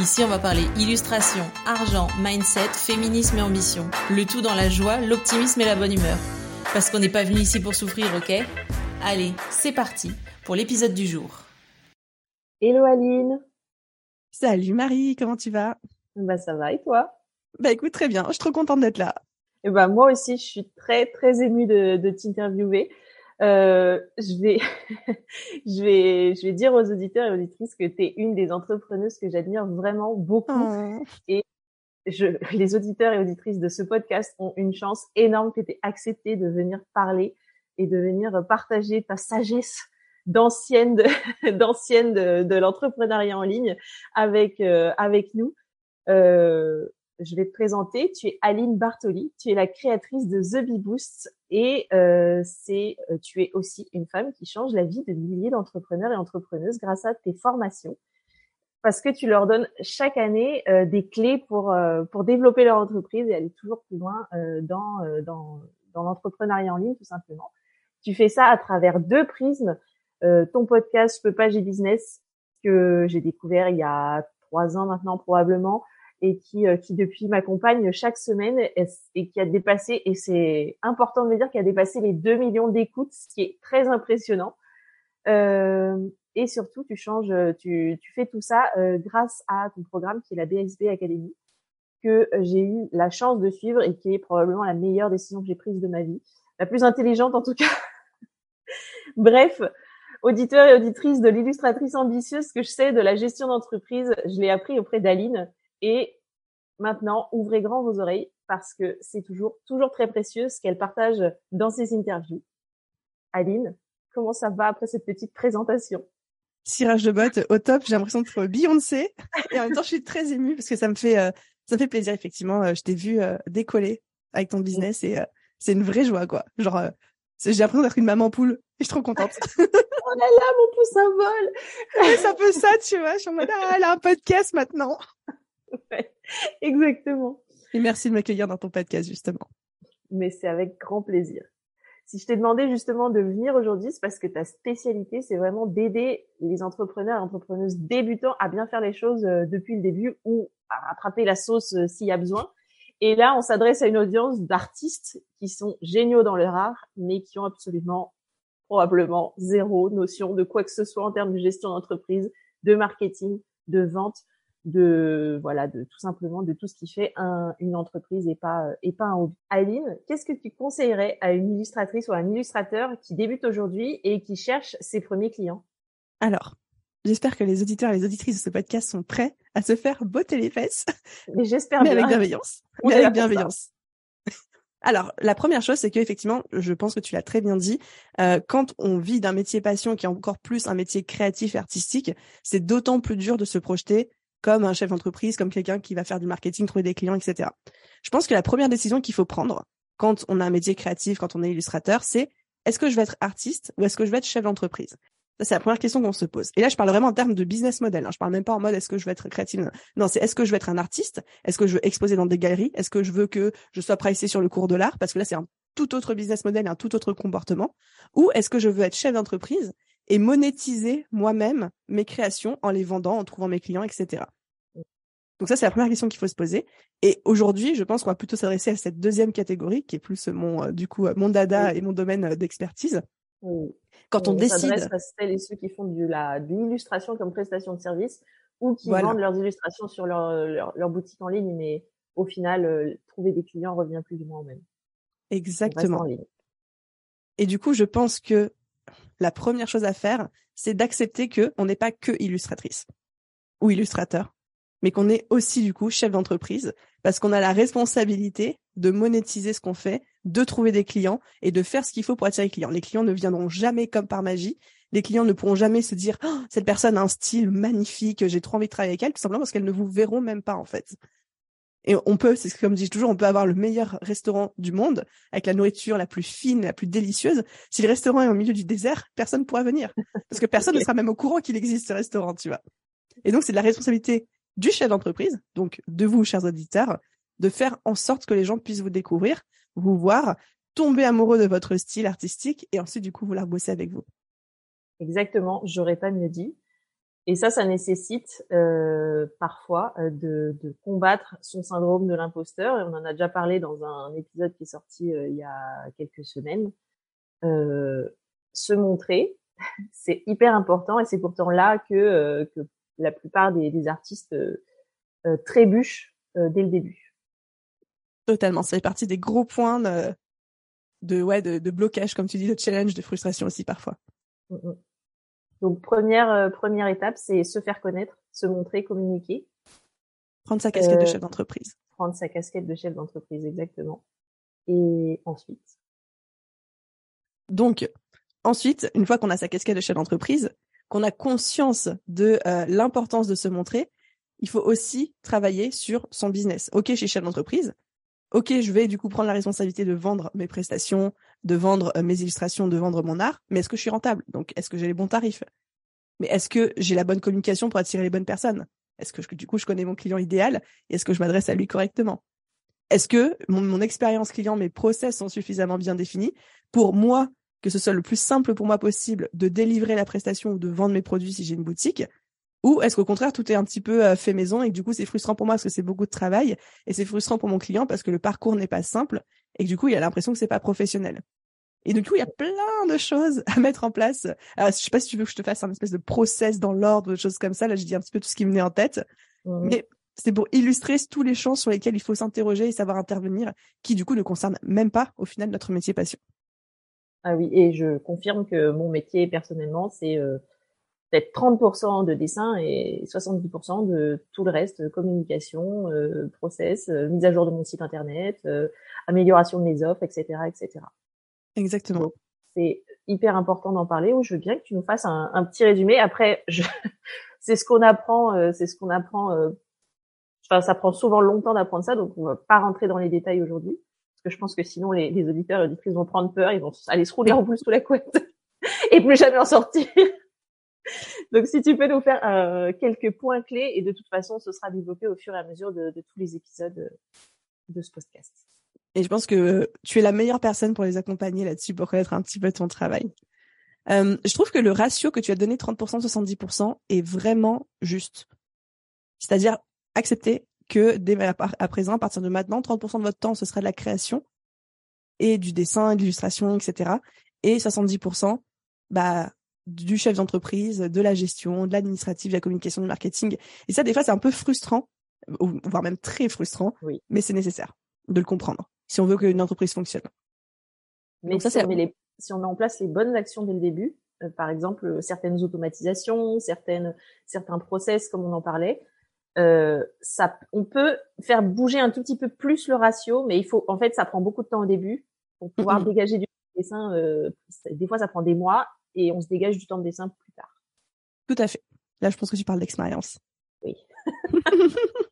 Ici, on va parler illustration, argent, mindset, féminisme et ambition. Le tout dans la joie, l'optimisme et la bonne humeur. Parce qu'on n'est pas venu ici pour souffrir, ok? Allez, c'est parti pour l'épisode du jour. Hello Aline Salut Marie, comment tu vas? Bah ça va et toi? Bah écoute, très bien, je suis trop contente d'être là. Et bah moi aussi, je suis très très émue de, de t'interviewer. Euh, je vais, je vais, je vais dire aux auditeurs et auditrices que tu es une des entrepreneuses que j'admire vraiment beaucoup. Oh. Et je, les auditeurs et auditrices de ce podcast ont une chance énorme que tu aies accepté de venir parler et de venir partager ta sagesse d'ancienne de, d'ancienne de, de l'entrepreneuriat en ligne avec euh, avec nous. Euh, je vais te présenter. Tu es Aline Bartoli. Tu es la créatrice de The Bee Boost et euh, c'est euh, tu es aussi une femme qui change la vie de milliers d'entrepreneurs et entrepreneuses grâce à tes formations parce que tu leur donnes chaque année euh, des clés pour euh, pour développer leur entreprise et aller toujours plus loin dans dans l'entrepreneuriat en ligne tout simplement. Tu fais ça à travers deux prismes. ton podcast Je peux business que j'ai découvert il y a trois ans maintenant probablement et qui, euh, qui depuis m'accompagne chaque semaine et, qui a dépassé, et c'est important de me dire, qu'il a dépassé les 2 millions d'écoutes, ce qui est très impressionnant. Euh, et surtout, tu changes, tu, tu fais tout ça euh, grâce à ton programme qui est la BSB Academy, que j'ai eu la chance de suivre et qui est probablement la meilleure décision que j'ai prise de ma vie, la plus intelligente en tout cas. Bref, auditeurs et auditrices de l'illustratrice ambitieuse, que je sais de la gestion d'entreprise, je l'ai appris auprès d'Aline et maintenant, ouvrez grand vos oreilles parce que c'est toujours, toujours très précieux ce qu'elle partage dans ses interviews. Aline, comment ça va après cette petite présentation? Cirage de bottes au top. J'ai l'impression d'être Beyoncé et en même temps, je suis très émue parce que ça me fait, euh, ça me fait plaisir effectivement. Euh, je t'ai vu euh, décoller avec ton business et euh, c'est une vraie joie quoi. Genre, j'ai l'impression d'être une maman poule et je suis trop contente. oh là là, mon pouce à vol. ouais, c'est un peu ça, tu vois. Je suis en mode, ah, elle a un podcast maintenant. Ouais, exactement. Et merci de m'accueillir dans ton podcast, justement. Mais c'est avec grand plaisir. Si je t'ai demandé justement de venir aujourd'hui, c'est parce que ta spécialité, c'est vraiment d'aider les entrepreneurs et entrepreneuses débutants à bien faire les choses euh, depuis le début ou à rattraper la sauce euh, s'il y a besoin. Et là, on s'adresse à une audience d'artistes qui sont géniaux dans leur art, mais qui ont absolument, probablement zéro notion de quoi que ce soit en termes de gestion d'entreprise, de marketing, de vente, de voilà de tout simplement de tout ce qui fait un, une entreprise et pas et pas un hobby. Aline, qu'est-ce que tu conseillerais à une illustratrice ou à un illustrateur qui débute aujourd'hui et qui cherche ses premiers clients? Alors, j'espère que les auditeurs et les auditrices de ce podcast sont prêts à se faire botter les fesses. Mais j'espère bien. avec bienveillance. On Mais avec bienveillance. Alors, la première chose, c'est que effectivement, je pense que tu l'as très bien dit, euh, quand on vit d'un métier passion qui est encore plus un métier créatif et artistique, c'est d'autant plus dur de se projeter comme un chef d'entreprise, comme quelqu'un qui va faire du marketing, trouver des clients, etc. Je pense que la première décision qu'il faut prendre quand on a un métier créatif, quand on est illustrateur, c'est est-ce que je vais être artiste ou est-ce que je vais être chef d'entreprise? Ça, c'est la première question qu'on se pose. Et là, je parle vraiment en termes de business model. Hein. Je parle même pas en mode est-ce que je vais être créatif? Non, c'est est-ce que je vais être un artiste? Est-ce que je veux exposer dans des galeries? Est-ce que je veux que je sois pricé sur le cours de l'art? Parce que là, c'est un tout autre business model, un tout autre comportement. Ou est-ce que je veux être chef d'entreprise? Et monétiser moi-même mes créations en les vendant, en trouvant mes clients, etc. Donc ça, c'est la première question qu'il faut se poser. Et aujourd'hui, je pense qu'on va plutôt s'adresser à cette deuxième catégorie, qui est plus mon, euh, du coup, euh, mon dada Oui. et mon domaine euh, d'expertise. Oui. Quand on, décide, s'adresse à celles et ceux qui font de la de l'illustration comme prestation de service ou qui Voilà. vendent leurs illustrations sur leur, leur leur boutique en ligne, mais au final, euh, trouver des clients revient plus ou moins au même. On exactement. Et du coup, je pense que la première chose à faire, c'est d'accepter que on n'est pas que illustratrice ou illustrateur, mais qu'on est aussi du coup chef d'entreprise parce qu'on a la responsabilité de monétiser ce qu'on fait, de trouver des clients et de faire ce qu'il faut pour attirer les clients. Les clients ne viendront jamais comme par magie. Les clients ne pourront jamais se dire Oh, cette personne a un style magnifique, j'ai trop envie de travailler avec elle, tout simplement parce qu'elles ne vous verront même pas en fait. Et on peut, c'est comme je dis toujours, on peut avoir le meilleur restaurant du monde avec la nourriture la plus fine, la plus délicieuse. Si le restaurant est au milieu du désert, personne ne pourra venir parce que personne ne sera même au courant qu'il existe ce restaurant, tu vois. Et donc c'est de la responsabilité du chef d'entreprise, donc de vous, chers auditeurs, de faire en sorte que les gens puissent vous découvrir, vous voir, tomber amoureux de votre style artistique et ensuite du coup vouloir bosser avec vous. Exactement, j'aurais pas mieux dit. Et ça, ça nécessite euh, parfois euh, de, de, combattre son syndrome de l'imposteur. Et on en a déjà parlé dans un épisode qui est sorti euh, il y a quelques semaines. Euh, se montrer, c'est hyper important et c'est pourtant là que, que la plupart des, des artistes trébuchent dès le début. Totalement, ça fait partie des gros points de, de ouais de, de blocage, comme tu dis, de challenge, de frustration aussi parfois. Mm, mm. Donc première euh, première étape, c'est se faire connaître, se montrer, communiquer. Prendre sa casquette de euh, chef d'entreprise. Prendre sa casquette de chef d'entreprise, exactement. Et ensuite? Donc ensuite, une fois qu'on a sa casquette de chef d'entreprise, qu'on a conscience de euh, l'importance de se montrer, il faut aussi travailler sur son business. Ok, je suis chef d'entreprise. Ok, je vais du coup prendre la responsabilité de vendre mes prestations, de vendre euh, mes illustrations, de vendre mon art, mais est-ce que je suis rentable? Donc, est-ce que j'ai les bons tarifs? Mais est-ce que j'ai la bonne communication pour attirer les bonnes personnes? Est-ce que du coup je connais mon client idéal? Et est-ce que je m'adresse à lui correctement? Est-ce que mon, expérience client, mes process sont suffisamment bien définis pour moi que ce soit le plus simple pour moi possible de délivrer la prestation ou de vendre mes produits si j'ai une boutique? Ou est-ce qu'au contraire, tout est un petit peu euh, fait maison et que du coup, c'est frustrant pour moi parce que c'est beaucoup de travail et c'est frustrant pour mon client parce que le parcours n'est pas simple et du coup, il a l'impression que c'est pas professionnel. Et du coup, il y a plein de choses à mettre en place. Alors, je sais pas si tu veux que je te fasse un espèce de process dans l'ordre, de choses comme ça. Là, je dis un petit peu tout ce qui me venait en tête. Mmh. Mais c'est pour illustrer tous les champs sur lesquels il faut s'interroger et savoir intervenir, qui du coup ne concernent même pas au final notre métier passion. Ah oui, et je confirme que mon métier personnellement, c'est euh, peut-être 30% de dessin et 70% de tout le reste, communication, euh, process, euh, mise à jour de mon site internet, euh, amélioration de mes offres, etc., etc. Exactement. C'est hyper important d'en parler. Ou je veux bien que tu nous fasses un, un petit résumé. Après, je... c'est ce qu'on apprend, euh, c'est ce qu'on apprend. Enfin, ça prend souvent longtemps d'apprendre ça, donc on va pas rentrer dans les détails aujourd'hui, parce que je pense que sinon les, les auditeurs et auditrices vont prendre peur, ils vont aller se rouler en boule sous la couette et plus jamais en sortir. Donc, si tu peux nous faire euh, quelques points clés, et de toute façon, ce sera développé au fur et à mesure de, de tous les épisodes euh, de ce podcast. Et je pense que tu es la meilleure personne pour les accompagner là-dessus, pour connaître un petit peu ton travail. Euh, je trouve que le ratio que tu as donné, 30%, 70%, est vraiment juste. C'est-à-dire accepter que dès à présent, à partir de maintenant, 30% de votre temps, ce sera de la création et du dessin, de l'illustration, etc. Et 70%, bah, du chef d'entreprise, de la gestion, de l'administratif, de la communication, du marketing. Et ça, des fois, c'est un peu frustrant, voire même très frustrant, oui. mais c'est nécessaire de le comprendre si on veut qu'une entreprise fonctionne. Mais ça, si, on met les, si on met en place les bonnes actions dès le début, euh, par exemple euh, certaines automatisations, certaines, certains process comme on en parlait, euh, ça, on peut faire bouger un tout petit peu plus le ratio, mais il faut, en fait, ça prend beaucoup de temps au début pour pouvoir dégager du dessin. Euh, des fois, ça prend des mois et on se dégage du temps de dessin plus tard. Tout à fait. Là, je pense que tu parles d'expérience. Oui.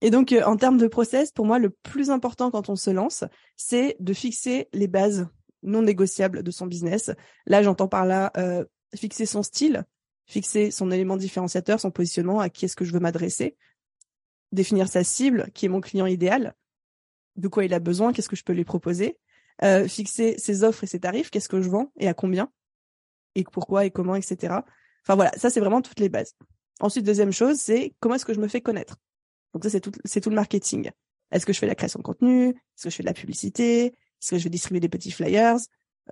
et donc, euh, en termes de process, pour moi, le plus important quand on se lance, c'est de fixer les bases non négociables de son business. Là, j'entends par là euh, fixer son style, fixer son élément différenciateur, son positionnement, à qui est-ce que je veux m'adresser, définir sa cible, qui est mon client idéal, de quoi il a besoin, qu'est-ce que je peux lui proposer, euh, fixer ses offres et ses tarifs, qu'est-ce que je vends et à combien, et pourquoi et comment, etc. Enfin voilà, ça c'est vraiment toutes les bases. Ensuite, deuxième chose, c'est comment est-ce que je me fais connaître. Donc ça c'est tout, c'est tout le marketing. Est-ce que je fais la création de contenu? Est-ce que je fais de la publicité? Est-ce que je vais distribuer des petits flyers?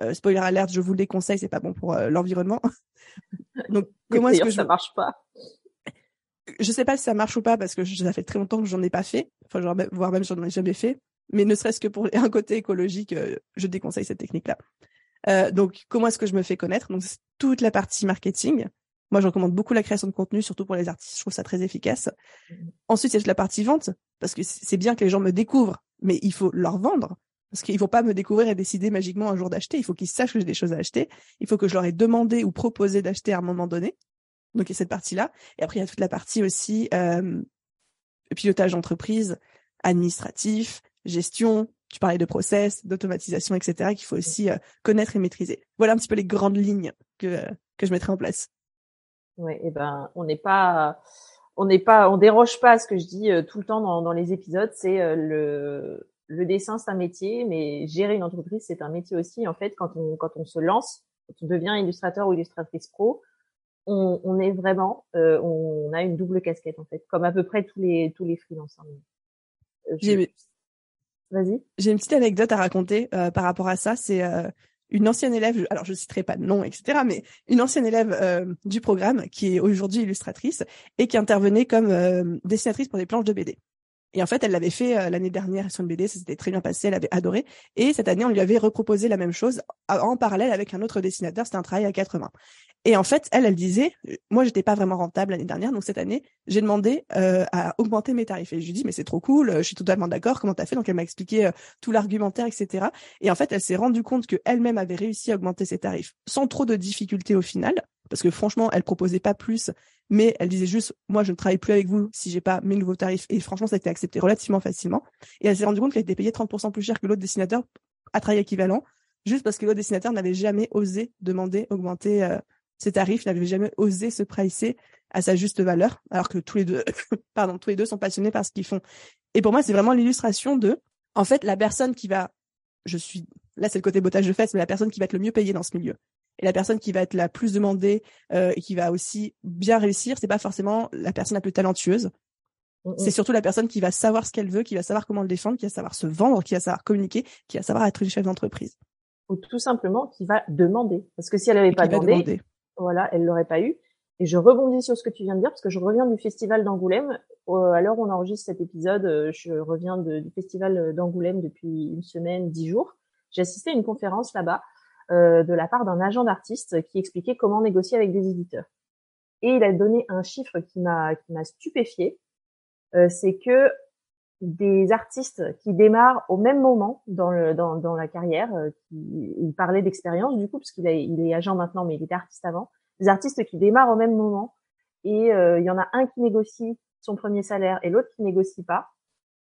Euh, Spoiler alert, je vous le déconseille, c'est pas bon pour euh, l'environnement. Donc comment est-ce que je... ça marche pas Je sais pas si ça marche ou pas parce que ça fait très longtemps que j'en ai pas fait. Enfin, voire même j'en ai jamais fait mais ne serait-ce que pour un côté écologique, euh, je déconseille cette technique-là. Euh, donc, comment est-ce que je me fais connaître? Donc, toute la partie marketing. Moi, je recommande beaucoup la création de contenu, surtout pour les artistes. Je trouve ça très efficace. Ensuite, il y a toute la partie vente, parce que c'est bien que les gens me découvrent, mais il faut leur vendre. Parce qu'il faut pas me découvrir et décider magiquement un jour d'acheter. Il faut qu'ils sachent que j'ai des choses à acheter. Il faut que je leur ai demandé ou proposé d'acheter à un moment donné. Donc il y a cette partie-là. Et après, il y a toute la partie aussi euh, pilotage d'entreprise, administratif, gestion, tu parlais de process, d'automatisation, etc., qu'il faut aussi euh, connaître et maîtriser. Voilà un petit peu les grandes lignes que, que je mettrai en place. Ouais, et ben, on n'est pas, on n'est pas, on déroge pas à ce que je dis euh, tout le temps dans, dans les épisodes. C'est euh, le, le dessin, c'est un métier, mais gérer une entreprise, c'est un métier aussi. En fait, quand on, quand on se lance, quand on devient illustrateur ou illustratrice pro, on, on est vraiment, on a une double casquette en fait, comme à peu près tous les tous les freelancers. Vas-y. J'ai une petite anecdote à raconter euh, par rapport à ça. C'est euh, une ancienne élève, alors je citerai pas de nom, etc., mais une ancienne élève euh, du programme qui est aujourd'hui illustratrice et qui intervenait comme dessinatrice pour des planches de BD. Et en fait, elle l'avait fait l'année dernière sur une BD, ça s'était très bien passé, elle avait adoré. Et cette année, on lui avait reproposé la même chose en parallèle avec un autre dessinateur, c'était un travail à quatre mains. Et en fait, elle, elle disait, moi, j'étais pas vraiment rentable l'année dernière, donc cette année, j'ai demandé euh, à augmenter mes tarifs. Et je lui dis, mais c'est trop cool, je suis totalement d'accord. Comment t'as fait? Donc elle m'a expliqué euh, tout l'argumentaire, etc. Et en fait, elle s'est rendue compte que elle-même avait réussi à augmenter ses tarifs sans trop de difficultés au final, parce que franchement, elle proposait pas plus, mais elle disait juste, moi, je ne travaille plus avec vous si j'ai pas mes nouveaux tarifs. Et franchement, ça a été accepté relativement facilement. Et elle s'est rendue compte qu'elle était payée 30% plus cher que l'autre dessinateur à travail équivalent, juste parce que l'autre dessinateur n'avait jamais osé demander augmenter euh, ses tarifs, n'avaient jamais osé se pricer à sa juste valeur, alors que tous les deux, pardon, tous les deux sont passionnés par ce qu'ils font. Et pour moi, c'est vraiment l'illustration de, en fait, la personne qui va, je suis, là c'est le côté bottage de fesses, mais la personne qui va être le mieux payée dans ce milieu. Et la personne qui va être la plus demandée euh, et qui va aussi bien réussir, c'est pas forcément la personne la plus talentueuse. Mm, mm. C'est surtout la personne qui va savoir ce qu'elle veut, qui va savoir comment le défendre, qui va savoir se vendre, qui va savoir communiquer, qui va savoir être une chef d'entreprise. Ou tout simplement qui va demander. Parce que si elle n'avait pas demandé, voilà, elle l'aurait pas eu. Et je rebondis sur ce que tu viens de dire parce que je reviens du festival d'Angoulême. Euh, à l'heure où on enregistre cet épisode, euh, je reviens du festival d'Angoulême depuis une semaine, dix jours. J'ai assisté à une conférence là-bas euh, de la part d'un agent d'artiste qui expliquait comment négocier avec des éditeurs. Et il a donné un chiffre qui m'a qui m'a stupéfié. Euh, c'est que des artistes qui démarrent au même moment dans, le, dans, dans la carrière. Euh, qui, il parlait d'expérience du coup, parce qu'il il est agent maintenant, mais il était artiste avant. Des artistes qui démarrent au même moment et euh, il y en a un qui négocie son premier salaire et l'autre qui négocie pas.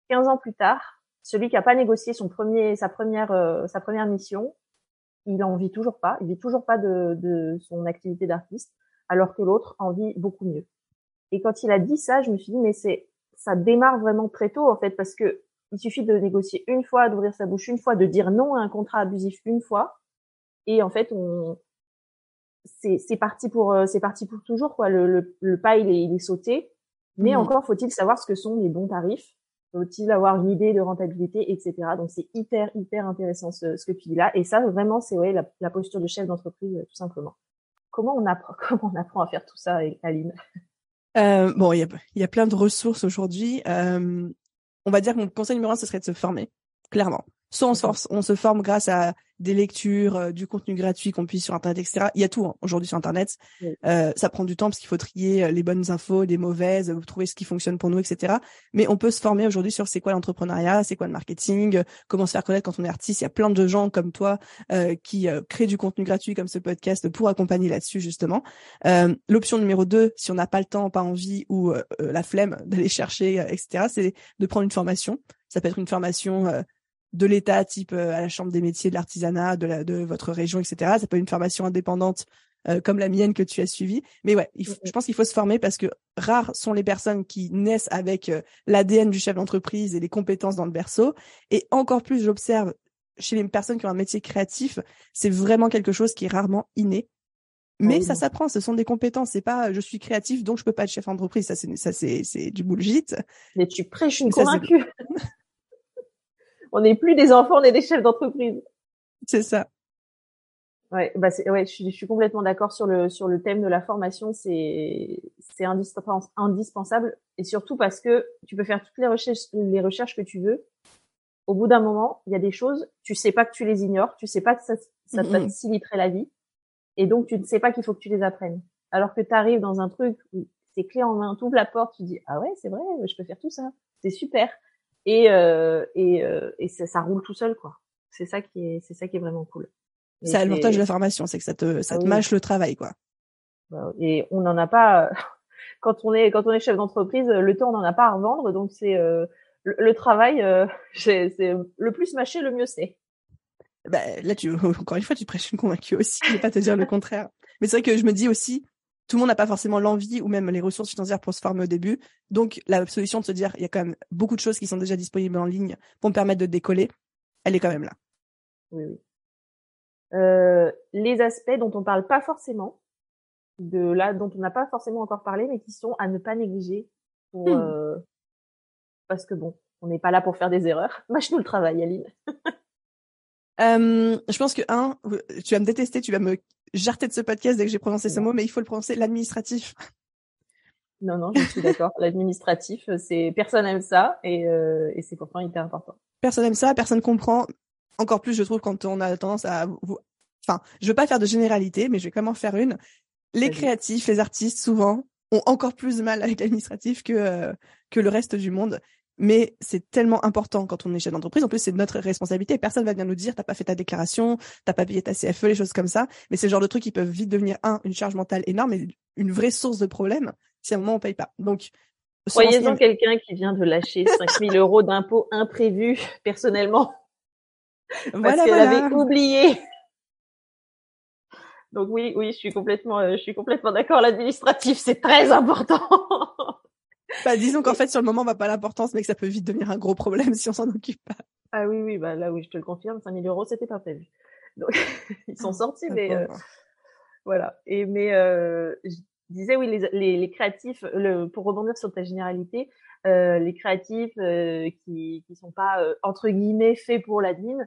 15 ans plus tard, celui qui a pas négocié son premier, sa première, euh, sa première mission, il en vit toujours pas. Il vit toujours pas de, de son activité d'artiste, alors que l'autre en vit beaucoup mieux. Et quand il a dit ça, je me suis dit mais c'est ça démarre vraiment très tôt en fait parce que il suffit de négocier une fois, d'ouvrir sa bouche une fois, de dire non à un contrat abusif une fois, et en fait on c'est parti pour euh, c'est parti pour toujours quoi. Le, le, le pas il est, il est sauté, mais mmh. encore faut-il savoir ce que sont les bons tarifs. Faut-il avoir une idée de rentabilité, etc. Donc c'est hyper hyper intéressant ce, ce, que tu dis là. Et ça vraiment c'est ouais la, la, posture de chef d'entreprise tout simplement. Comment on apprend comment on apprend à faire tout ça, Aline? Euh, bon, il y a, y a, plein de ressources aujourd'hui. Euh, on va dire que mon conseil numéro un, ce serait de se former, clairement. Soit on se, force, on se forme grâce à des lectures, euh, du contenu gratuit qu'on puisse sur Internet, etc. Il y a tout hein, aujourd'hui sur Internet. Euh, ça prend du temps parce qu'il faut trier euh, les bonnes infos, les mauvaises, trouver ce qui fonctionne pour nous, etc. Mais on peut se former aujourd'hui sur c'est quoi l'entrepreneuriat, c'est quoi le marketing, comment se faire connaître quand on est artiste. Il y a plein de gens comme toi euh, qui créent du contenu gratuit comme ce podcast pour accompagner là-dessus justement. L'option numéro deux, si on n'a pas le temps, pas envie ou la flemme d'aller chercher, etc., c'est de prendre une formation. Ça peut être une formation de l'État, type euh, à la Chambre des métiers de l'artisanat de, la, de votre région, etc. Ça peut être une formation indépendante euh, comme la mienne que tu as suivie. Mais ouais, je pense qu'il faut se former parce que rares sont les personnes qui naissent avec euh, l'ADN du chef d'entreprise et les compétences dans le berceau. Et encore plus, j'observe chez les personnes qui ont un métier créatif, c'est vraiment quelque chose qui est rarement inné. Mais ça s'apprend, ce sont des compétences. C'est pas je suis créatif donc je peux pas être chef d'entreprise. Ça c'est ça c'est c'est du bullshit. Mais tu prêches une convaincue. on n'est plus des enfants, on est des chefs d'entreprise. C'est ça. Ouais, bah c'est, ouais, je suis, je suis complètement d'accord sur le sur le thème de la formation. C'est c'est indispensable et surtout parce que tu peux faire toutes les recherches les recherches que tu veux. Au bout d'un moment, il y a des choses, tu sais pas que tu les ignores, tu sais pas que ça ça te faciliterait la vie, et donc tu ne sais pas qu'il faut que tu les apprennes. Alors que tu arrives dans un truc où c'est clé en main, tu ouvres la porte, tu dis ah ouais c'est vrai, je peux faire tout ça, c'est super et euh, et, euh, et ça, ça, roule tout seul quoi. C'est ça qui est c'est ça qui est vraiment cool. C'est l'avantage de la formation, c'est que ça te ça te mâche le travail quoi. Bah, et on n'en a pas quand on est quand on est chef d'entreprise, le temps on n'en a pas à revendre, donc c'est euh, le, travail, euh, c'est le plus mâché, le mieux c'est. Bah, là, tu encore une fois, tu prêches une convaincue aussi. Je vais pas te dire le contraire. Mais c'est vrai que je me dis aussi, tout le monde n'a pas forcément l'envie ou même les ressources financières pour se former au début. Donc, la solution de se dire, il y a quand même beaucoup de choses qui sont déjà disponibles en ligne pour me permettre de décoller, elle est quand même là. Oui, oui. Euh, les aspects dont on parle pas forcément, de là dont on n'a pas forcément encore parlé, mais qui sont à ne pas négliger pour, hmm. euh, parce que bon, on n'est pas là pour faire des erreurs. Mâche-nous le travail, Aline. euh, je pense que un, tu vas me détester, tu vas me jarter de ce podcast dès que j'ai prononcé ce mot, mais il faut le prononcer l'administratif. Non, non, je suis d'accord. L'administratif, c'est personne aime ça et, euh, et c'est pourtant hyper important. Personne aime ça, personne comprend. Encore plus, je trouve, quand on a tendance à, enfin, je veux pas faire de généralité, mais je vais quand même en faire une. Les créatifs, les artistes, souvent, ont encore plus de mal avec l'administratif que euh, que le reste du monde mais c'est tellement important quand on est chef d'entreprise. En plus, c'est notre responsabilité. Personne va venir nous dire, t'as pas fait ta déclaration, t'as pas payé ta CFE, les choses comme ça. Mais c'est le genre de trucs qui peuvent vite devenir un, une charge mentale énorme et une vraie source de problème si à un moment on paye pas. Donc, Voyez-en quelqu'un qui vient de lâcher 5000 euros d'impôts imprévus personnellement. Parce qu'elle avait oublié. Donc oui, oui, je suis complètement, euh, je suis complètement d'accord. L'administratif, c'est très important. Bah, disons qu'en fait, sur le moment, on va pas l'importance, mais que ça peut vite devenir un gros problème si on s'en occupe pas. Ah oui, oui, bah là, oui, je te le confirme, 5000 euros, c'était pas prévu. Donc, ils sont sortis, mais euh, voilà. Et mais euh, je disais oui, les, les, les créatifs, le, pour rebondir sur ta généralité, euh, les créatifs euh, qui qui sont pas euh, entre guillemets faits pour l'admin,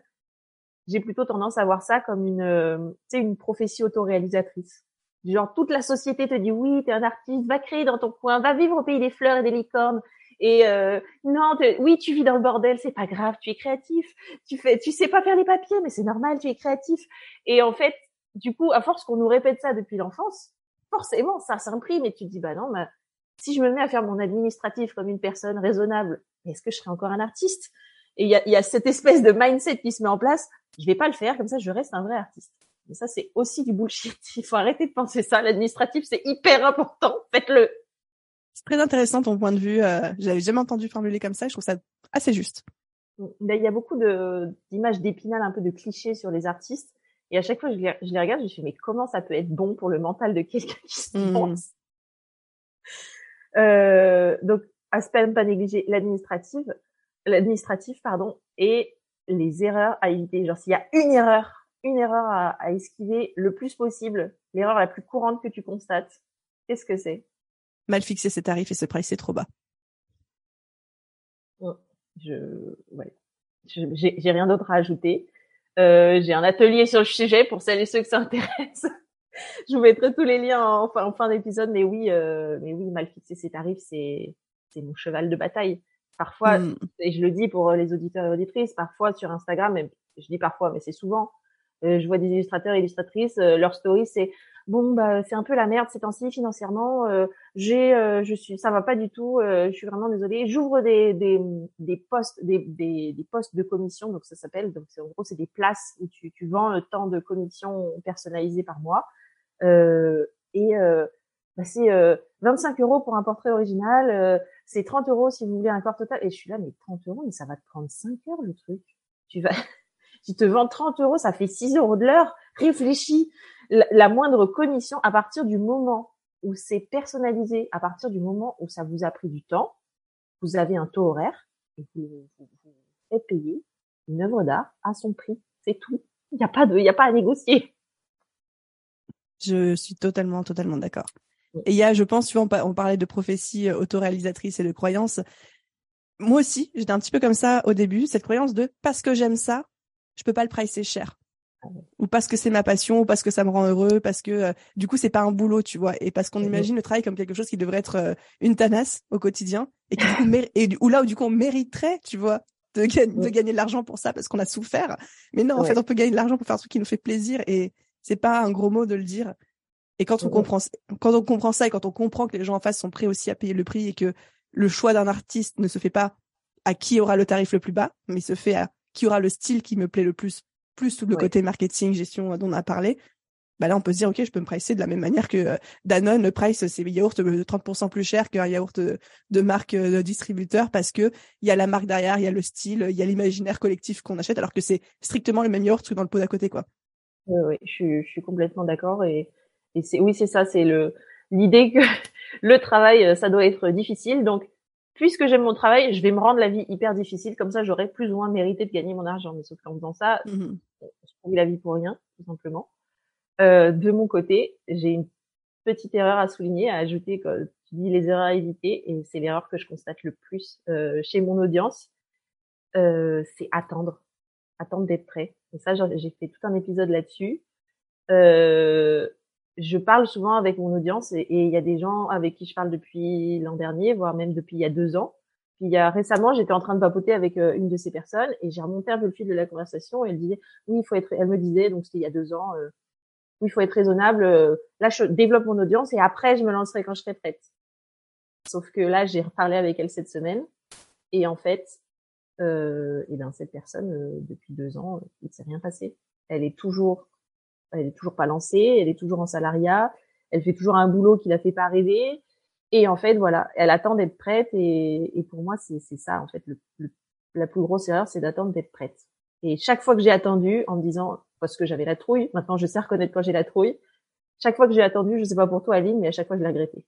j'ai plutôt tendance à voir ça comme une, sais, une prophétie autoréalisatrice. Genre toute la société te dit oui, t'es un artiste, va créer dans ton coin, va vivre au pays des fleurs et des licornes. Et euh, non, oui, tu vis dans le bordel, c'est pas grave, tu es créatif. Tu fais, tu sais pas faire les papiers, mais c'est normal, tu es créatif. Et en fait, du coup, à force qu'on nous répète ça depuis l'enfance, forcément, ça s'imprime et tu te dis bah non, bah, si je me mets à faire mon administratif comme une personne raisonnable, est-ce que je serai encore un artiste? Et il y a, y a cette espèce de mindset qui se met en place. Je vais pas le faire, comme ça, je reste un vrai artiste. Mais ça, c'est aussi du bullshit. Il faut arrêter de penser ça. L'administratif, c'est hyper important. Faites-le. C'est très intéressant ton point de vue. Euh, J'avais jamais entendu formuler comme ça. Je trouve ça assez juste. il y a beaucoup d'images d'épinal, un peu de clichés sur les artistes. Et à chaque fois, je les, je les regarde, je me dis, mais comment ça peut être bon pour le mental de quelqu'un qui se pense euh, Donc, aspect pas négligé, l'administratif, l'administratif, pardon, et les erreurs à éviter. Genre, s'il y a une erreur une erreur à, esquiver le plus possible, l'erreur la plus courante que tu constates, qu'est-ce que c'est? Mal fixer ses tarifs et se pricer trop bas. Oh, je, ouais, j'ai rien d'autre à ajouter. Euh, j'ai un atelier sur le sujet pour celles et ceux que ça intéresse. je vous mettrai tous les liens en, en fin d'épisode, mais oui, euh, mais oui, mal fixer ses tarifs, c'est c'est mon cheval de bataille. Parfois, hmm. et je le dis pour les auditeurs et auditrices, parfois sur Instagram, je dis parfois, mais c'est souvent, je vois des illustrateurs et illustratrices, euh, leur story c'est bon bah c'est un peu la merde ces temps-ci financièrement. Euh, j'ai, je suis, ça va pas du tout. je suis vraiment désolée. J'ouvre des des des postes des, des, des postes de commission donc ça s'appelle donc en gros c'est des places où tu tu vends le temps de commission personnalisé par mois et bah, c'est 25 euros pour un portrait original, c'est 30 euros si vous voulez un corps total. Et je suis là, mais 30 euros, mais ça va te prendre 5 heures le truc. Tu vas, tu te vends 30 euros, ça fait 6 euros de l'heure. Réfléchis. La, moindre commission, à partir du moment où c'est personnalisé, à partir du moment où ça vous a pris du temps, vous avez un taux horaire et vous, vous, faites payer une œuvre d'art à son prix. C'est tout. Il n'y a pas de, il a pas à négocier. Je suis totalement, totalement d'accord. Et il y a, je pense, tu vois, on parlait de prophétie euh, autoréalisatrice et de croyance. Moi aussi, j'étais un petit peu comme ça au début, cette croyance de parce que j'aime ça, je peux pas le pricer cher. Ah ou parce que c'est ma passion ou parce que ça me rend heureux parce que euh, du coup c'est pas un boulot tu vois. Et parce qu'on mhm. imagine le travail comme quelque chose qui devrait être euh, une tanasse au quotidien et qui du coup et ou là où du coup on mériterait tu vois de, de gagner de l'argent pour ça parce qu'on a souffert. Mais non en fait on peut gagner de l'argent pour faire un truc qui nous fait plaisir et c'est pas un gros mot de le dire. Et quand on comprend quand on comprend ça et quand on comprend que les gens en face sont prêts aussi à payer le prix et que le choix d'un artiste ne se fait pas à qui aura le tarif le plus bas mais se fait à qui aura le style qui me plaît le plus, plus tout le côté marketing, gestion dont on a parlé, bah là on peut se dire ok je peux me pricer de la même manière que euh, Danone price ses yaourts 30% plus cher qu'un yaourt de, marque de distributeur parce que il y a la marque derrière, il y a le style, il y a l'imaginaire collectif qu'on achète alors que c'est strictement le même yaourt que dans le pot d'à côté quoi. Oui, je, suis, je suis complètement d'accord et, et c'est oui c'est ça c'est le l'idée que le travail ça doit être difficile donc puisque j'aime mon travail, je vais me rendre la vie hyper difficile. Comme ça, j'aurais plus ou moins mérité de gagner mon argent. Mais sauf qu'en faisant ça, je mmh trouve la vie pour rien, tout simplement. Euh, de mon côté, j'ai une petite erreur à souligner, à ajouter quand tu dis les erreurs à éviter, et c'est l'erreur que je constate le plus euh, chez mon audience, euh, c'est attendre, attendre d'être prêt. Et ça, j'ai fait tout un épisode là-dessus. Euh, je parle souvent avec mon audience et il y a des gens avec qui je parle depuis l'an dernier, voire même depuis il y a deux ans. Puis il y a récemment, j'étais en train de papoter avec euh, une de ces personnes et j'ai remonté un peu le fil de la conversation et elle disait oui, il faut être. Elle me disait donc c'était il y a deux ans, euh, oui, il faut être raisonnable. Euh, là, je développe mon audience et après je me lancerai quand je serai prête. Sauf que là, j'ai reparlé avec elle cette semaine et en fait, euh, et ben cette personne depuis deux ans, il ne s'est rien passé. Elle est toujours elle est toujours pas lancée, elle est toujours en salariat, elle fait toujours un boulot qui la fait pas rêver. Et en fait, voilà, elle attend d'être prête. Et, pour moi, c'est ça, en fait, la plus grosse erreur, c'est d'attendre d'être prête. Et chaque fois que j'ai attendu, en me disant, parce que j'avais la trouille, maintenant je sais reconnaître quand j'ai la trouille, chaque fois que j'ai attendu, je sais pas pour toi, Aline, mais à chaque fois, je l'ai regretté.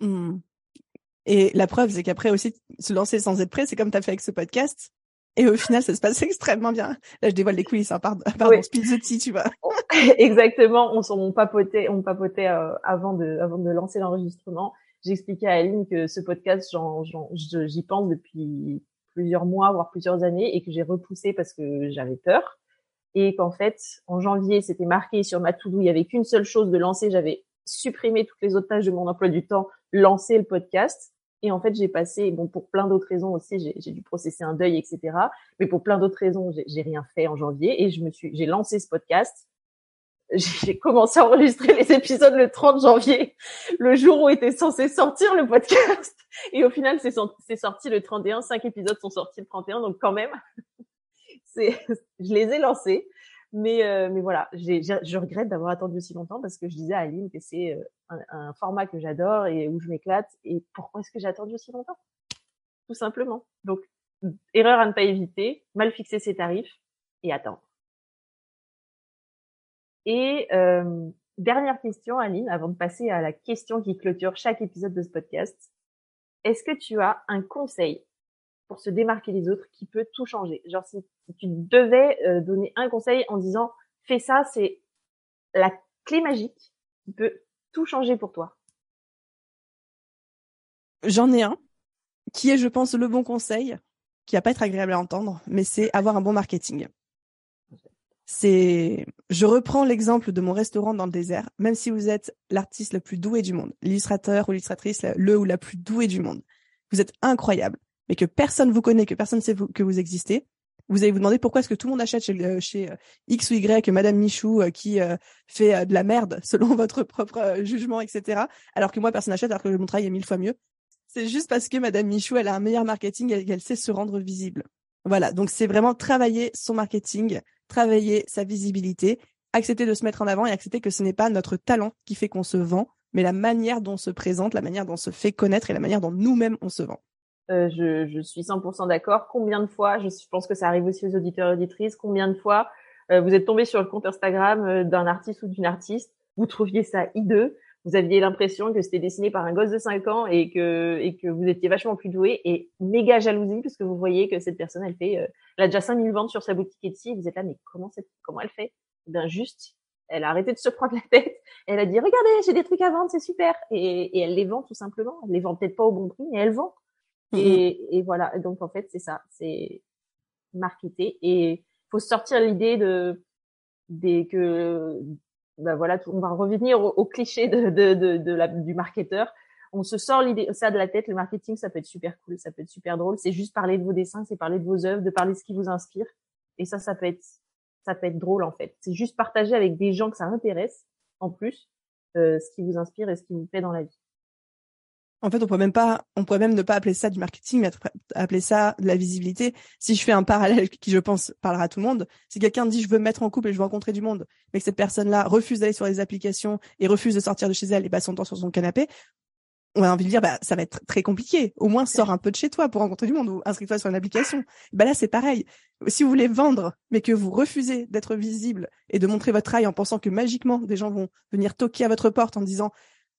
Mmh. Et la preuve, c'est qu'après aussi, se lancer sans être prêt, c'est comme tu as fait avec ce podcast. Et au final, ça se passe extrêmement bien. Là, je dévoile les coulisses, hein, pardon, pardon spill tu vois. Exactement, on, on papotait, on papotait euh, avant de, avant de lancer l'enregistrement. J'expliquais à Aline que ce podcast, j'y pense depuis plusieurs mois, voire plusieurs années, et que j'ai repoussé parce que j'avais peur. Et qu'en fait, en janvier, c'était marqué sur ma to-do, il y avait qu'une seule chose de lancer. J'avais supprimé toutes les autres tâches de mon emploi du temps, lancer le podcast. Et en fait, j'ai passé, bon, pour plein d'autres raisons aussi, j'ai dû processer un deuil, etc. Mais pour plein d'autres raisons, j'ai rien fait en janvier et je me suis, j'ai lancé ce podcast. J'ai commencé à enregistrer les épisodes le 30 janvier, le jour où était censé sortir le podcast. Et au final, c'est sorti le 31. Cinq épisodes sont sortis le 31, donc quand même, c'est, je les ai lancés. Mais, euh, mais voilà, je regrette d'avoir attendu aussi longtemps parce que je disais à Aline que c'est euh, un, format que j'adore et où je m'éclate. Et pourquoi est-ce que j'ai attendu aussi longtemps? Tout simplement. Donc, erreur à ne pas éviter, mal fixer ses tarifs et attendre. Et euh, dernière question, Aline, avant de passer à la question qui clôture chaque épisode de ce podcast. Est-ce que tu as un conseil pour se démarquer des autres qui peut tout changer. Genre si, tu devais euh, donner un conseil en disant fais ça, c'est la clé magique qui peut tout changer pour toi. J'en ai un qui est, je pense, le bon conseil, qui va pas être agréable à entendre, mais c'est avoir un bon marketing. C'est, je reprends l'exemple de mon restaurant dans le désert. Même si vous êtes l'artiste le plus doué du monde, l'illustrateur ou l'illustratrice le ou la plus douée du monde, vous êtes incroyable mais que personne vous connaît, que personne ne sait que vous existez, vous allez vous demander pourquoi est-ce que tout le monde achète chez, euh, euh, X ou Y, Madame Michou euh, qui fait de la merde selon votre propre jugement, etc. Alors que moi, personne n'achète alors que mon travail est mille fois mieux. C'est juste parce que Madame Michou, elle a un meilleur marketing et qu'elle sait se rendre visible. Voilà, donc c'est vraiment travailler son marketing, travailler sa visibilité, accepter de se mettre en avant et accepter que ce n'est pas notre talent qui fait qu'on se vend, mais la manière dont on se présente, la manière dont on se fait connaître et la manière dont nous-mêmes on se vend. Euh, je, je, suis 100% d'accord. Combien de fois, je, pense que ça arrive aussi aux auditeurs et auditrices, combien de fois euh, vous êtes tombé sur le compte Instagram euh, d'un artiste ou d'une artiste, vous trouviez ça hideux, vous aviez l'impression que c'était dessiné par un gosse de 5 ans et que et que vous étiez vachement plus doué et méga jalousie parce que vous voyez que cette personne elle fait elle a déjà 5000 ventes sur sa boutique Etsy et vous êtes là mais comment comment elle fait? Eh Ben juste elle a arrêté de se prendre la tête. Elle a dit regardez j'ai des trucs à vendre c'est super et, et elle les vend tout simplement. Elle les vend peut-être pas au bon prix mais elle vend. Mmh et, voilà. Donc en fait, c'est ça, c'est marketer et faut sortir l'idée de des que bah voilà, on va revenir au, cliché de, de, de, de la, du marketeur. On se sort l'idée ça de la tête. Le marketing, ça peut être super cool, ça peut être super drôle. C'est juste parler de vos dessins, c'est parler de vos œuvres, de parler de ce qui vous inspire. Et ça, ça peut être ça peut être drôle en fait. C'est juste partager avec des gens que ça intéresse en plus euh, ce qui vous inspire et ce qui vous plaît dans la vie. En fait, on pourrait même pas, on pourrait même ne pas appeler ça du marketing, mais appeler ça de la visibilité. Si je fais un parallèle qui, je pense, parlera à tout le monde, si quelqu'un dit je veux me mettre en couple et je veux rencontrer du monde, mais que cette personne-là refuse d'aller sur les applications et refuse de sortir de chez elle et passe son temps sur son canapé, on a envie de dire bah ça va être très compliqué. Au moins sors un peu de chez toi pour rencontrer du monde ou inscris-toi sur une application. Bah là c'est pareil. Si vous voulez vendre mais que vous refusez d'être visible et de montrer votre œil en pensant que magiquement des gens vont venir toquer à votre porte en disant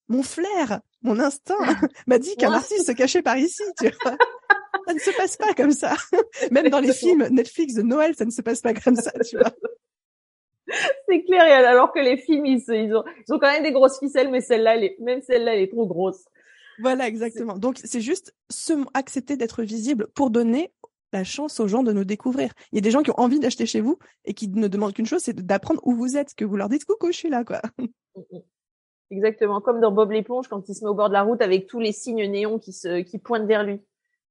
mon flair, mon instinct m'a dit qu'un artiste se cachait par ici, tu vois. ça ne se passe pas comme ça. Même dans les films Netflix de Noël, ça ne se passe pas comme ça, tu vois. C'est clair, alors que les films, ils, ils, ont, ils ont quand même des grosses ficelles, mais celle-là, même celle-là, elle est trop grosse. Voilà, exactement. Donc, c'est juste se, accepter d'être visible pour donner la chance aux gens de nous découvrir. Il y a des gens qui ont envie d'acheter chez vous et qui ne demandent qu'une chose, c'est d'apprendre où vous êtes, que vous leur dites coucou, je suis là, quoi. Exactement, comme dans Bob l'éponge quand il se met au bord de la route avec tous les signes néons qui se qui pointent vers lui.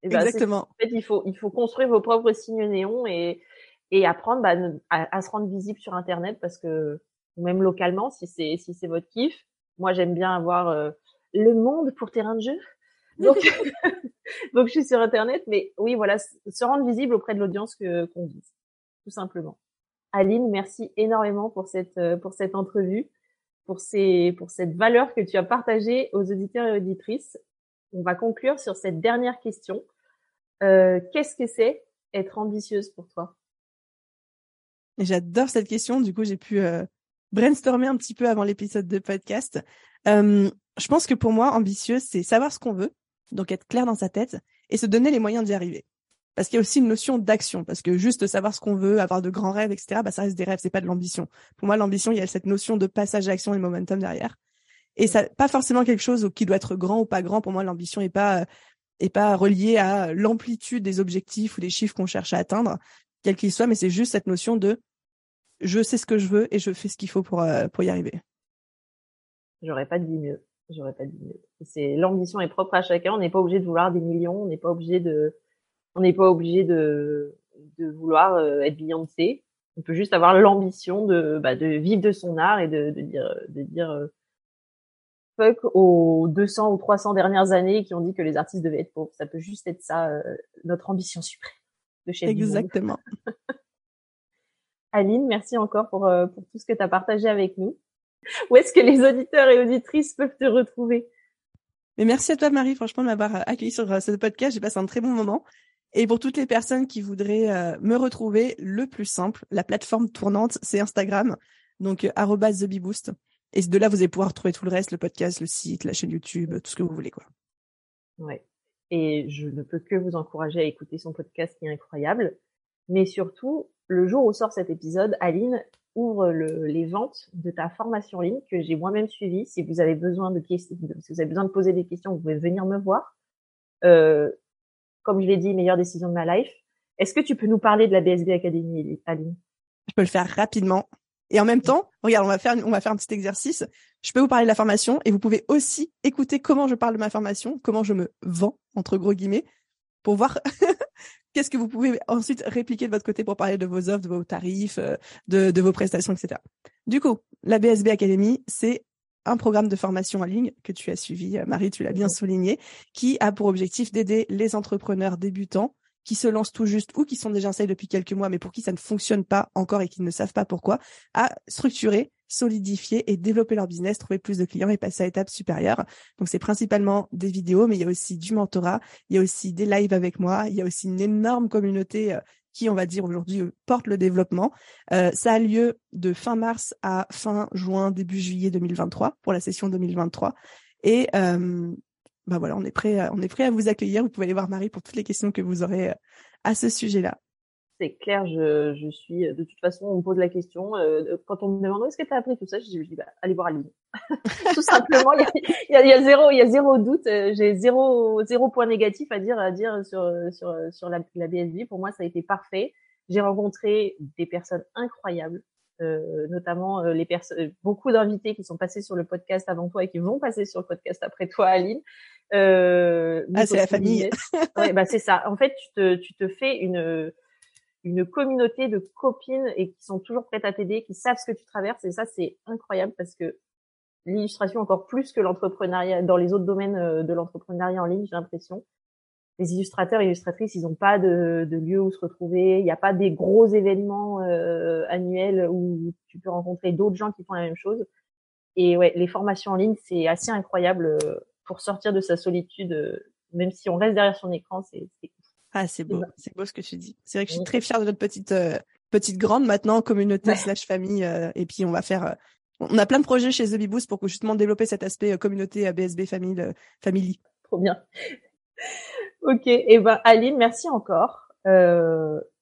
Et ben, Exactement. En fait, il faut il faut construire vos propres signes néons et et apprendre bah, à, se rendre visible sur Internet parce que même localement, si c'est si c'est votre kiff. Moi, j'aime bien avoir euh, le monde pour terrain de jeu. Donc, donc je suis sur Internet, mais oui, voilà, se rendre visible auprès de l'audience que qu'on vise, tout simplement. Aline, merci énormément pour cette euh, pour cette entrevue pour, cette valeur que tu as partagée aux auditeurs et auditrices. On va conclure sur cette dernière question. Euh, Qu'est-ce que c'est être ambitieuse pour toi? J'adore cette question. Du coup, j'ai pu euh, brainstormer un petit peu avant l'épisode de podcast. Euh, je pense que pour moi, ambitieuse, c'est savoir ce qu'on veut, donc être clair dans sa tête et se donner les moyens d'y arriver parce qu'il y a aussi une notion d'action, parce que juste savoir ce qu'on veut, avoir de grands rêves, etc., bah, ça reste des rêves, c'est pas de l'ambition. Pour moi, l'ambition, il y a cette notion de passage à l'action et momentum derrière. Et ça, pas forcément quelque chose qui doit être grand ou pas grand. Pour moi, l'ambition est pas, est pas reliée à l'amplitude des objectifs ou des chiffres qu'on cherche à atteindre, quels qu'ils soient, mais c'est juste cette notion de je sais ce que je veux et je fais ce qu'il faut pour, euh, pour y arriver. J'aurais pas dit mieux. J'aurais pas dit mieux. C'est l'ambition est propre à chacun. On n'est pas obligé de vouloir des millions. On n'est pas obligé de on n'est pas obligé de, de vouloir euh, être Beyoncé. On peut juste avoir l'ambition de, bah, de vivre de son art et de, de dire, de dire euh, fuck aux 200 ou 300 dernières années qui ont dit que les artistes devaient être pauvres. Ça peut juste être ça, euh, notre ambition suprême de chez Exactement. Aline, merci encore pour, pour tout ce que tu as partagé avec nous. Où est-ce que les auditeurs et auditrices peuvent te retrouver? Mais merci à toi Marie, franchement, de m'avoir accueilli sur ce podcast. J'ai passé un très bon moment. Et pour toutes les personnes qui voudraient euh, me retrouver, le plus simple, la plateforme tournante, c'est Instagram, donc euh, @thebeboost. Et de là, vous allez pouvoir retrouver tout le reste, le podcast, le site, la chaîne YouTube, tout ce que vous voulez, quoi. Ouais. Et je ne peux que vous encourager à écouter son podcast qui est incroyable. Mais surtout, le jour où sort cet épisode, Aline ouvre le, les ventes de ta formation en ligne que j'ai moi-même suivie. Si vous avez besoin de si vous avez besoin de poser des questions, vous pouvez venir me voir. Euh, comme je l'ai dit, meilleure décision de ma life. Est-ce que tu peux nous parler de la BSB Academy, Aline? Je peux le faire rapidement. Et en même temps, regarde, on va faire, on va faire un petit exercice. Je peux vous parler de la formation et vous pouvez aussi écouter comment je parle de ma formation, comment je me vends, entre gros guillemets, pour voir qu'est-ce que vous pouvez ensuite répliquer de votre côté pour parler de vos offres, de vos tarifs, euh, de, de vos prestations, etc. Du coup, la BSB Academy, c'est un programme de formation en ligne que tu as suivi, euh, Marie, tu l'as bien souligné, qui a pour objectif d'aider les entrepreneurs débutants qui se lancent tout juste ou qui sont déjà installés depuis quelques mois, mais pour qui ça ne fonctionne pas encore et qui ne savent pas pourquoi, à structurer, solidifier et développer leur business, trouver plus de clients et passer à l'étape supérieure. Donc c'est principalement des vidéos, mais il y a aussi du mentorat, il y a aussi des lives avec moi, il y a aussi une énorme communauté euh, qui, on va dire aujourd'hui, euh, porte le développement. Euh, ça a lieu de fin mars à fin juin, début juillet 2023 pour la session 2023. Et bah voilà, on est prêt, à, on est prêt à vous accueillir. Vous pouvez aller voir Marie pour toutes les questions que vous aurez à ce sujet-là. C'est clair, je, je suis de toute façon, on me pose la question quand on me demande est-ce que tu as appris tout ça, je dis, dis bah, allez voir Aline. tout simplement, il y a, y, a, y a, zéro, il y a zéro doute, euh, j'ai zéro zéro point négatif à dire à dire sur sur sur la, la BSB. Pour moi, ça a été parfait. J'ai rencontré des personnes incroyables, euh, notamment euh, les personnes, beaucoup d'invités qui sont passés sur le podcast avant toi et qui vont passer sur le podcast après toi, Aline. Euh, ah, c'est la famille. ouais, bah c'est ça. En fait, tu te tu te fais une une communauté de copines et qui sont toujours prêtes à t'aider, qui savent ce que tu traverses. Et ça, c'est incroyable parce que l'illustration encore plus que l'entrepreneuriat dans les autres domaines de l'entrepreneuriat en ligne, j'ai l'impression. Les illustrateurs et illustratrices, ils n'ont pas de, de, lieu où se retrouver. Il n'y a pas des gros événements annuels où tu peux rencontrer d'autres gens qui font la même chose. Et ouais, les formations en ligne, c'est assez incroyable pour sortir de sa solitude, même si on reste derrière son écran, c'est ah, c'est beau, c'est beau ce que tu dis. C'est vrai que je suis très fière de notre petite euh, petite grande maintenant communauté slash famille. Euh, et puis on va faire, euh, on a plein de projets chez The Beboost pour justement développer cet aspect communauté ABSB famille family. Trop bien. ok, et eh ben Aline, merci encore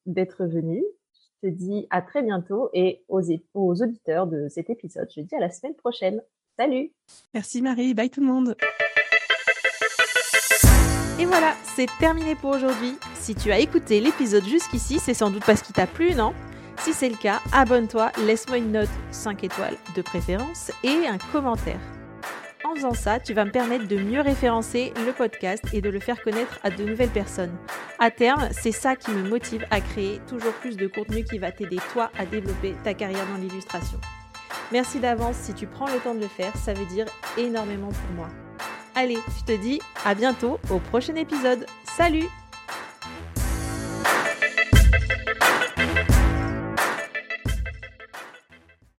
d'être venue. Je te dis à très bientôt et aux, aux auditeurs de cet épisode, je te dis à la semaine prochaine. Salut. Merci Marie, bye tout le monde. Et voilà, c'est terminé pour aujourd'hui. Si tu as écouté l'épisode jusqu'ici, c'est sans doute parce qu'il t'a plu, non? Si c'est le cas, abonne-toi, laisse-moi une note 5 étoiles de préférence et un commentaire. En faisant ça, tu vas me permettre de mieux référencer le podcast et de le faire connaître à de nouvelles personnes. À terme, c'est ça qui me motive à créer toujours plus de contenu qui va t'aider toi à développer ta carrière dans l'illustration. Merci d'avance si tu prends le temps de le faire, ça veut dire énormément pour moi. Allez, je te dis à bientôt au prochain épisode. Salut